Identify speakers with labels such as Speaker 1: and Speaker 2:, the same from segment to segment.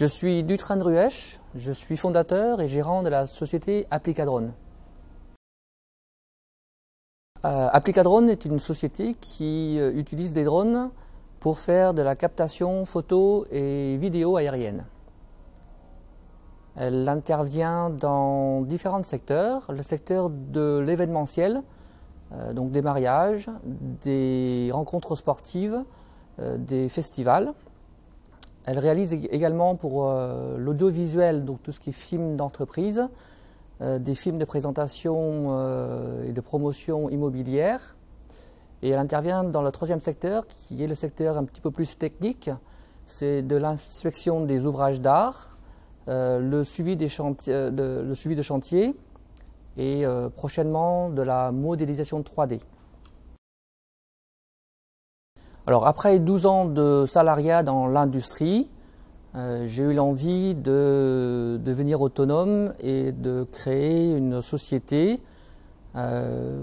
Speaker 1: Je suis Dutran Ruesch, je suis fondateur et gérant de la société Applicadrone. Euh, Applicadrone est une société qui euh, utilise des drones pour faire de la captation photo et vidéo aérienne. Elle intervient dans différents secteurs, le secteur de l'événementiel, euh, donc des mariages, des rencontres sportives, euh, des festivals. Elle réalise également pour euh, l'audiovisuel, donc tout ce qui est film d'entreprise, des films de présentation et de promotion immobilière. Et elle intervient dans le troisième secteur, qui est le secteur un petit peu plus technique, c'est de l'inspection des ouvrages d'art, le, suivi chantiers, le suivi de chantier et prochainement de la modélisation 3D. Alors après 12 ans de salariat dans l'industrie, euh, j'ai eu l'envie de devenir autonome et de créer une société. Euh,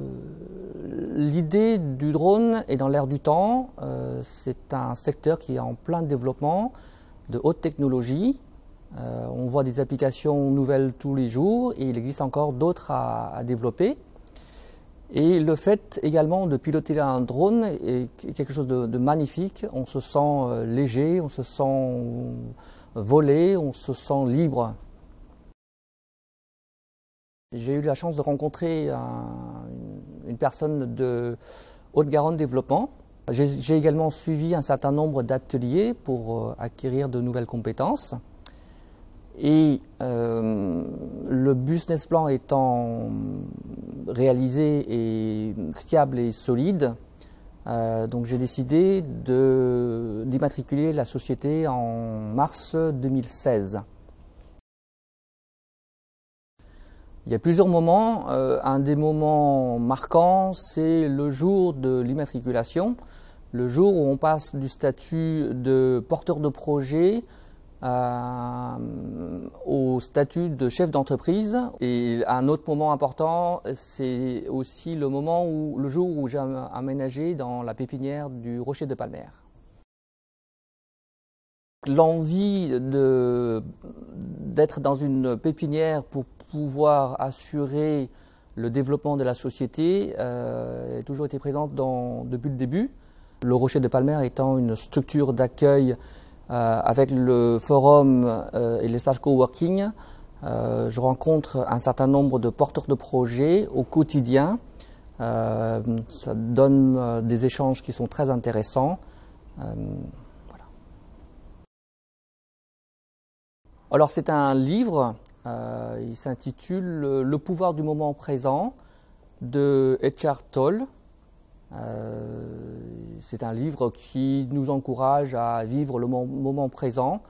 Speaker 1: l'idée du drone est dans l'air du temps. Euh, c'est un secteur qui est en plein développement, de haute technologie. on voit des applications nouvelles tous les jours et il existe encore d'autres à développer. Et le fait également de piloter un drone est quelque chose de, magnifique. On se sent euh, léger, on se sent volé, on se sent libre. J'ai eu la chance de rencontrer une personne de Haute-Garonne Développement. J'ai également suivi un certain nombre d'ateliers pour euh, acquérir de nouvelles compétences. Et euh, le business plan étant réalisé et fiable et solide, euh, donc j'ai décidé d'immatriculer la société en mars 2016. Il y a plusieurs moments. Euh, un des moments marquants, c'est le jour de l'immatriculation, le jour où on passe du statut de porteur de projet euh, statut de chef d'entreprise. Et un autre moment important, c'est aussi le moment où, le jour où j'ai aménagé dans la pépinière du Rocher de Palmer. L'envie d'être dans une pépinière pour pouvoir assurer le développement de la société euh, a toujours été présente depuis le début. Le Rocher de Palmer étant une structure d'accueil avec le forum euh, et l'espace coworking, euh, je rencontre un certain nombre de porteurs de projets au quotidien. ça donne des échanges qui sont très intéressants. Voilà. Alors c'est un livre, il s'intitule Le pouvoir du moment présent de Eckhart Tolle. Euh, c'est un livre qui nous encourage à vivre le moment présent,